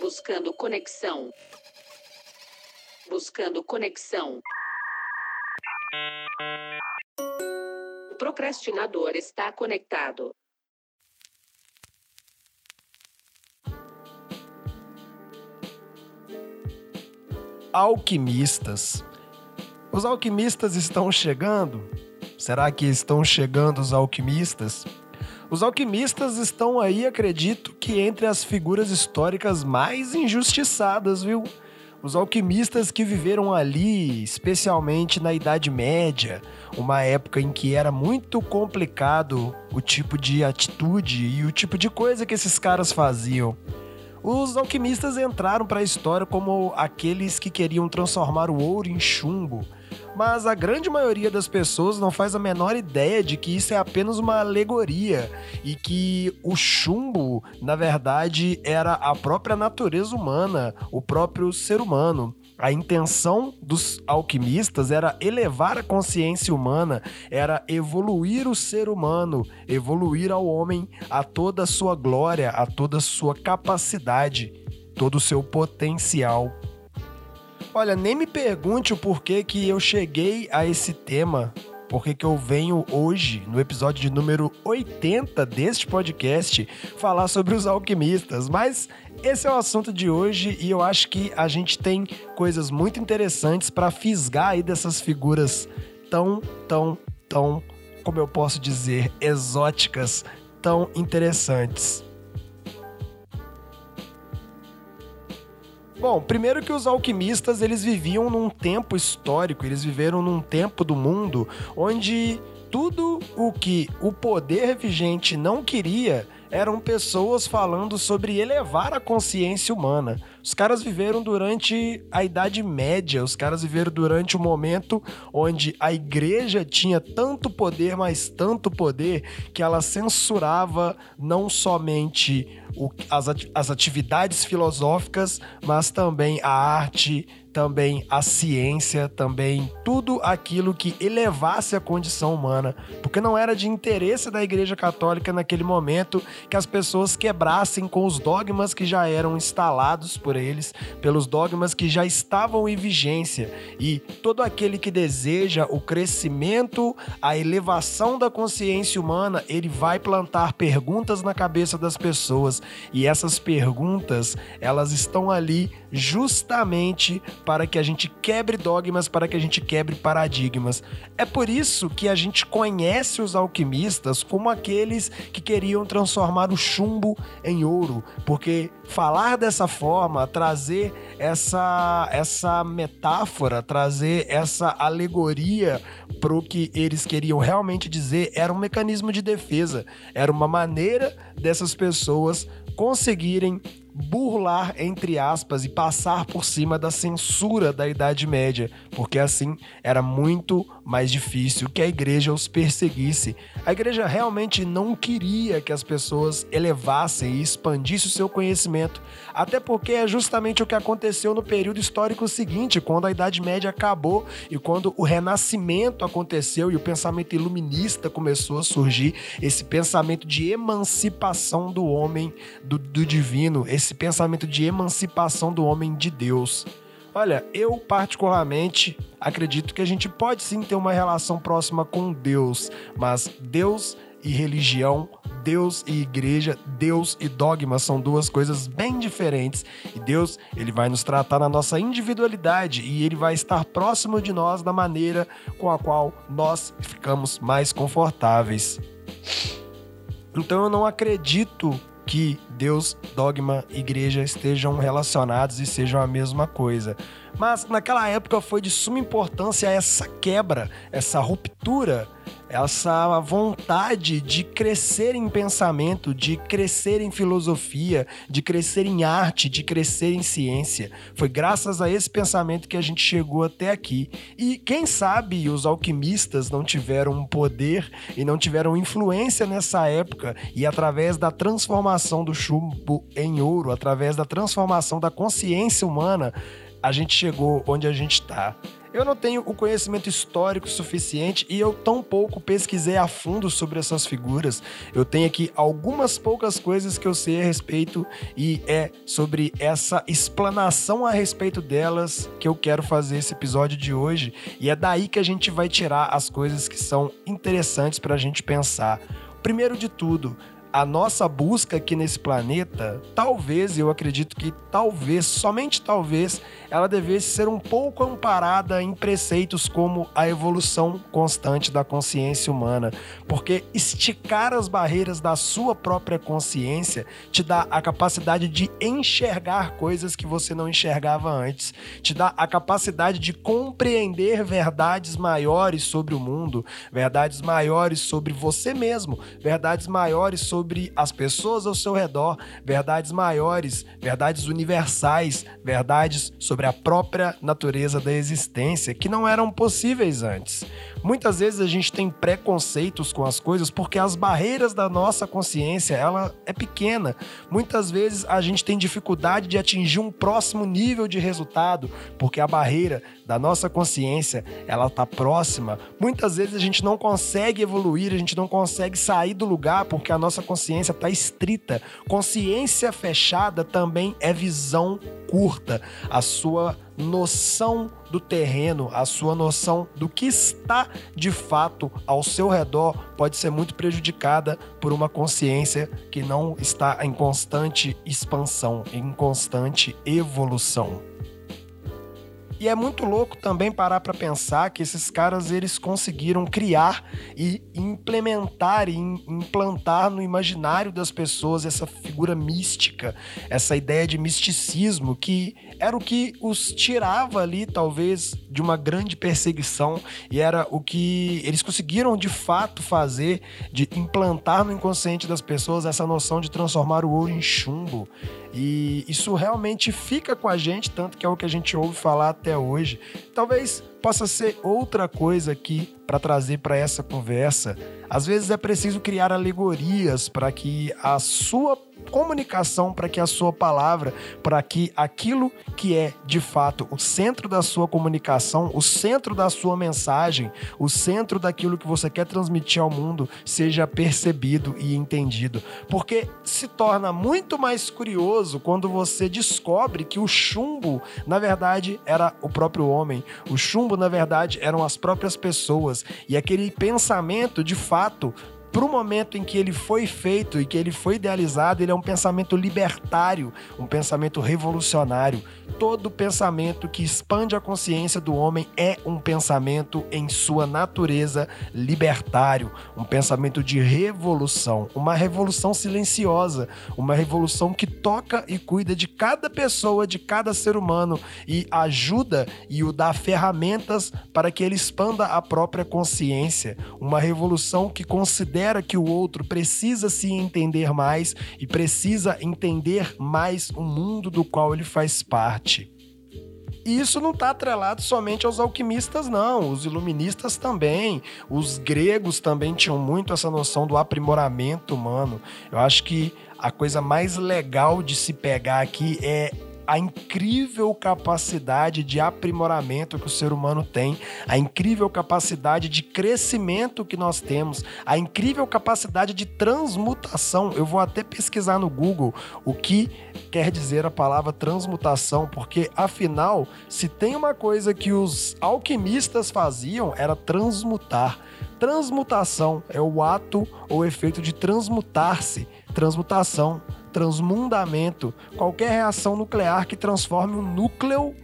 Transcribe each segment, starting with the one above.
Buscando conexão. Buscando conexão. O procrastinador está conectado. Alquimistas. Os alquimistas estão chegando? Será que estão chegando os alquimistas? Os alquimistas estão aí, acredito que entre as figuras históricas mais injustiçadas, viu? Os alquimistas que viveram ali, especialmente na Idade Média, uma época em que era muito complicado o tipo de atitude e o tipo de coisa que esses caras faziam. Os alquimistas entraram para a história como aqueles que queriam transformar o ouro em chumbo, mas a grande maioria das pessoas não faz a menor ideia de que isso é apenas uma alegoria e que o chumbo, na verdade, era a própria natureza humana, o próprio ser humano. A intenção dos alquimistas era elevar a consciência humana, era evoluir o ser humano, evoluir ao homem a toda a sua glória, a toda a sua capacidade, todo o seu potencial. Olha, nem me pergunte o porquê que eu cheguei a esse tema, porque que eu venho hoje, no episódio de número 80 deste podcast, falar sobre os alquimistas, mas esse é o assunto de hoje e eu acho que a gente tem coisas muito interessantes para fisgar aí dessas figuras tão, tão, tão, como eu posso dizer, exóticas, tão interessantes. Bom, primeiro que os alquimistas eles viviam num tempo histórico, eles viveram num tempo do mundo onde tudo o que o poder vigente não queria eram pessoas falando sobre elevar a consciência humana. Os caras viveram durante a Idade Média, os caras viveram durante o um momento onde a igreja tinha tanto poder, mas tanto poder, que ela censurava não somente o, as, as atividades filosóficas, mas também a arte, também a ciência, também tudo aquilo que elevasse a condição humana, porque não era de interesse da Igreja Católica naquele momento que as pessoas quebrassem com os dogmas que já eram instalados por eles, pelos dogmas que já estavam em vigência. E todo aquele que deseja o crescimento, a elevação da consciência humana, ele vai plantar perguntas na cabeça das pessoas, e essas perguntas, elas estão ali justamente para que a gente quebre dogmas, para que a gente quebre paradigmas. É por isso que a gente conhece os alquimistas como aqueles que queriam transformar o chumbo em ouro, porque falar dessa forma, trazer essa essa metáfora, trazer essa alegoria para o que eles queriam realmente dizer, era um mecanismo de defesa, era uma maneira dessas pessoas conseguirem burlar, entre aspas, e passar por cima da censura da Idade Média, porque assim era muito mais difícil que a igreja os perseguisse. A igreja realmente não queria que as pessoas elevassem e expandissem o seu conhecimento, até porque é justamente o que aconteceu no período histórico seguinte, quando a Idade Média acabou e quando o Renascimento aconteceu e o pensamento iluminista começou a surgir, esse pensamento de emancipação do homem do, do divino, esse pensamento de emancipação do homem de Deus. Olha, eu particularmente acredito que a gente pode sim ter uma relação próxima com Deus, mas Deus e religião, Deus e igreja, Deus e dogma são duas coisas bem diferentes. E Deus, ele vai nos tratar na nossa individualidade e ele vai estar próximo de nós da maneira com a qual nós ficamos mais confortáveis. Então eu não acredito que Deus, dogma, igreja estejam relacionados e sejam a mesma coisa. Mas naquela época foi de suma importância essa quebra, essa ruptura essa vontade de crescer em pensamento, de crescer em filosofia, de crescer em arte, de crescer em ciência. Foi graças a esse pensamento que a gente chegou até aqui. E quem sabe os alquimistas não tiveram poder e não tiveram influência nessa época e através da transformação do chumbo em ouro, através da transformação da consciência humana, a gente chegou onde a gente está. Eu não tenho o conhecimento histórico suficiente e eu tão pouco pesquisei a fundo sobre essas figuras. Eu tenho aqui algumas poucas coisas que eu sei a respeito e é sobre essa explanação a respeito delas que eu quero fazer esse episódio de hoje. E é daí que a gente vai tirar as coisas que são interessantes para a gente pensar. Primeiro de tudo, a nossa busca aqui nesse planeta, talvez, eu acredito que talvez, somente talvez, ela devesse ser um pouco amparada em preceitos como a evolução constante da consciência humana, porque esticar as barreiras da sua própria consciência te dá a capacidade de enxergar coisas que você não enxergava antes, te dá a capacidade de compreender verdades maiores sobre o mundo, verdades maiores sobre você mesmo, verdades maiores sobre sobre as pessoas ao seu redor, verdades maiores, verdades universais, verdades sobre a própria natureza da existência que não eram possíveis antes. Muitas vezes a gente tem preconceitos com as coisas porque as barreiras da nossa consciência, ela é pequena. Muitas vezes a gente tem dificuldade de atingir um próximo nível de resultado porque a barreira da nossa consciência, ela está próxima. Muitas vezes a gente não consegue evoluir, a gente não consegue sair do lugar porque a nossa consciência está estrita. Consciência fechada também é visão curta. A sua noção do terreno, a sua noção do que está de fato ao seu redor pode ser muito prejudicada por uma consciência que não está em constante expansão, em constante evolução. E é muito louco também parar para pensar que esses caras eles conseguiram criar e implementar e implantar no imaginário das pessoas essa figura mística, essa ideia de misticismo que era o que os tirava ali talvez de uma grande perseguição e era o que eles conseguiram de fato fazer de implantar no inconsciente das pessoas essa noção de transformar o ouro em chumbo. E isso realmente fica com a gente, tanto que é o que a gente ouve falar até hoje. Talvez possa ser outra coisa aqui para trazer para essa conversa. Às vezes é preciso criar alegorias para que a sua comunicação, para que a sua palavra, para que aquilo que é de fato o centro da sua comunicação, o centro da sua mensagem, o centro daquilo que você quer transmitir ao mundo seja percebido e entendido. Porque se torna muito mais curioso quando você descobre que o chumbo, na verdade, era o próprio homem. O chumbo, na verdade, eram as próprias pessoas e aquele pensamento, de fato, para o momento em que ele foi feito e que ele foi idealizado, ele é um pensamento libertário, um pensamento revolucionário. Todo pensamento que expande a consciência do homem é um pensamento em sua natureza libertário, um pensamento de revolução, uma revolução silenciosa, uma revolução que toca e cuida de cada pessoa, de cada ser humano e ajuda e o dá ferramentas para que ele expanda a própria consciência, uma revolução que considera considera que o outro precisa se entender mais e precisa entender mais o mundo do qual ele faz parte. E isso não está atrelado somente aos alquimistas, não. Os iluministas também. Os gregos também tinham muito essa noção do aprimoramento humano. Eu acho que a coisa mais legal de se pegar aqui é a incrível capacidade de aprimoramento que o ser humano tem, a incrível capacidade de crescimento que nós temos, a incrível capacidade de transmutação. Eu vou até pesquisar no Google o que quer dizer a palavra transmutação, porque afinal, se tem uma coisa que os alquimistas faziam era transmutar. Transmutação é o ato ou efeito de transmutar-se. Transmutação transmundamento, qualquer reação nuclear que transforme um núcleo,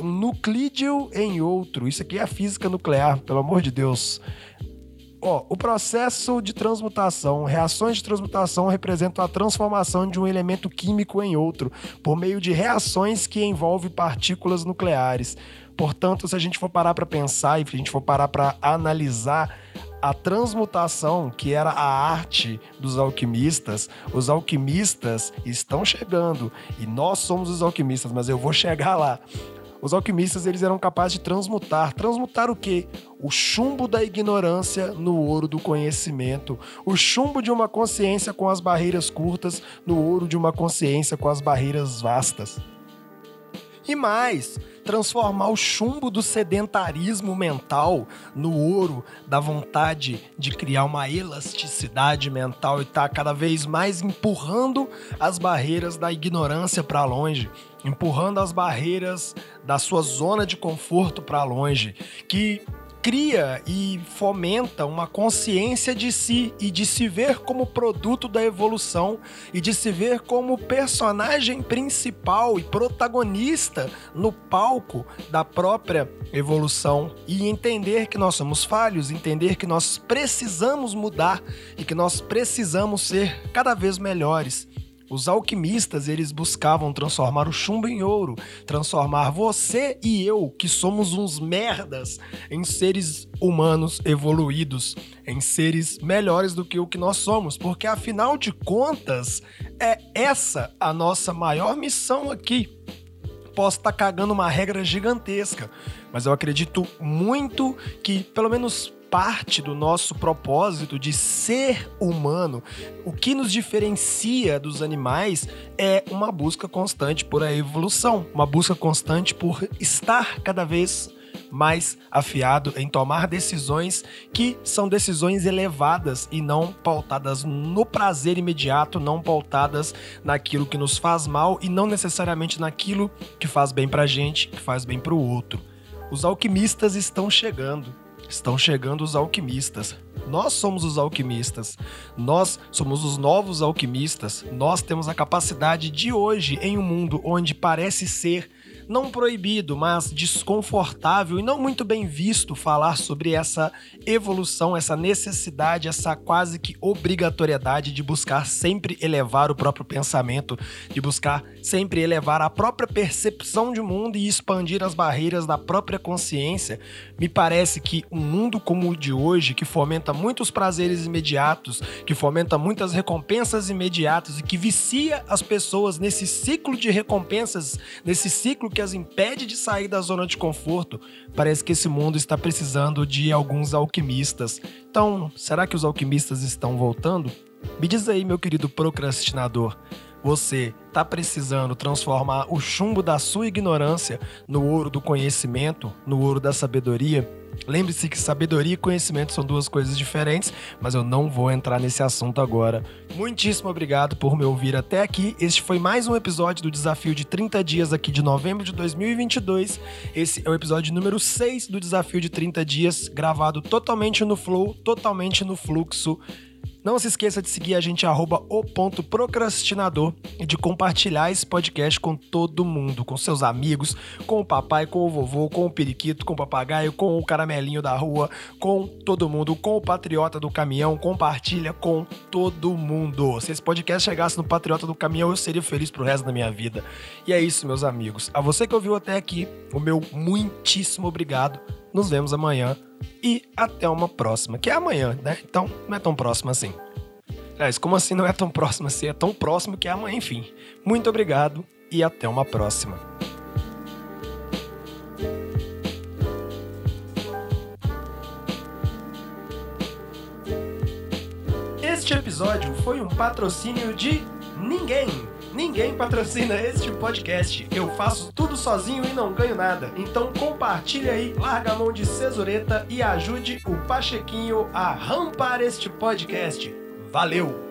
um nuclídeo em outro. Isso aqui é a física nuclear, pelo amor de Deus. Ó, o processo de transmutação, reações de transmutação representam a transformação de um elemento químico em outro, por meio de reações que envolvem partículas nucleares. Portanto, se a gente for parar para pensar e se a gente for parar para analisar a transmutação, que era a arte dos alquimistas, os alquimistas estão chegando e nós somos os alquimistas, mas eu vou chegar lá. Os alquimistas eles eram capazes de transmutar. Transmutar o quê? O chumbo da ignorância no ouro do conhecimento. O chumbo de uma consciência com as barreiras curtas no ouro de uma consciência com as barreiras vastas. E mais, transformar o chumbo do sedentarismo mental no ouro da vontade de criar uma elasticidade mental e estar tá cada vez mais empurrando as barreiras da ignorância para longe, empurrando as barreiras da sua zona de conforto para longe, que cria e fomenta uma consciência de si e de se ver como produto da evolução e de se ver como personagem principal e protagonista no palco da própria evolução e entender que nós somos falhos, entender que nós precisamos mudar e que nós precisamos ser cada vez melhores. Os alquimistas, eles buscavam transformar o chumbo em ouro, transformar você e eu, que somos uns merdas, em seres humanos evoluídos, em seres melhores do que o que nós somos, porque afinal de contas, é essa a nossa maior missão aqui. Posso estar tá cagando uma regra gigantesca, mas eu acredito muito que, pelo menos parte do nosso propósito de ser humano. O que nos diferencia dos animais é uma busca constante por a evolução, uma busca constante por estar cada vez mais afiado em tomar decisões que são decisões elevadas e não pautadas no prazer imediato, não pautadas naquilo que nos faz mal e não necessariamente naquilo que faz bem pra gente, que faz bem pro outro. Os alquimistas estão chegando. Estão chegando os alquimistas. Nós somos os alquimistas. Nós somos os novos alquimistas. Nós temos a capacidade de hoje, em um mundo onde parece ser não proibido, mas desconfortável e não muito bem visto falar sobre essa evolução, essa necessidade, essa quase que obrigatoriedade de buscar sempre elevar o próprio pensamento, de buscar sempre elevar a própria percepção de mundo e expandir as barreiras da própria consciência. Me parece que um mundo como o de hoje, que fomenta muitos prazeres imediatos, que fomenta muitas recompensas imediatas e que vicia as pessoas nesse ciclo de recompensas, nesse ciclo que as impede de sair da zona de conforto, parece que esse mundo está precisando de alguns alquimistas. Então, será que os alquimistas estão voltando? Me diz aí, meu querido procrastinador, você está precisando transformar o chumbo da sua ignorância no ouro do conhecimento, no ouro da sabedoria? Lembre-se que sabedoria e conhecimento são duas coisas diferentes, mas eu não vou entrar nesse assunto agora. Muitíssimo obrigado por me ouvir até aqui. Este foi mais um episódio do Desafio de 30 Dias aqui de novembro de 2022. Esse é o episódio número 6 do Desafio de 30 Dias, gravado totalmente no flow, totalmente no fluxo. Não se esqueça de seguir a gente, arroba o ponto procrastinador, e de compartilhar esse podcast com todo mundo, com seus amigos, com o papai, com o vovô, com o periquito, com o papagaio, com o caramelinho da rua, com todo mundo, com o patriota do caminhão, compartilha com todo mundo. Se esse podcast chegasse no patriota do caminhão, eu seria feliz pro resto da minha vida. E é isso, meus amigos. A você que ouviu até aqui, o meu muitíssimo obrigado. Nos vemos amanhã e até uma próxima, que é amanhã, né? Então não é tão próximo assim. Aliás, como assim não é tão próximo assim? É tão próximo que é amanhã, enfim. Muito obrigado e até uma próxima. Este episódio foi um patrocínio de ninguém. Ninguém patrocina este podcast. Eu faço tudo sozinho e não ganho nada. Então compartilhe aí, larga a mão de cesureta e ajude o Pachequinho a rampar este podcast. Valeu!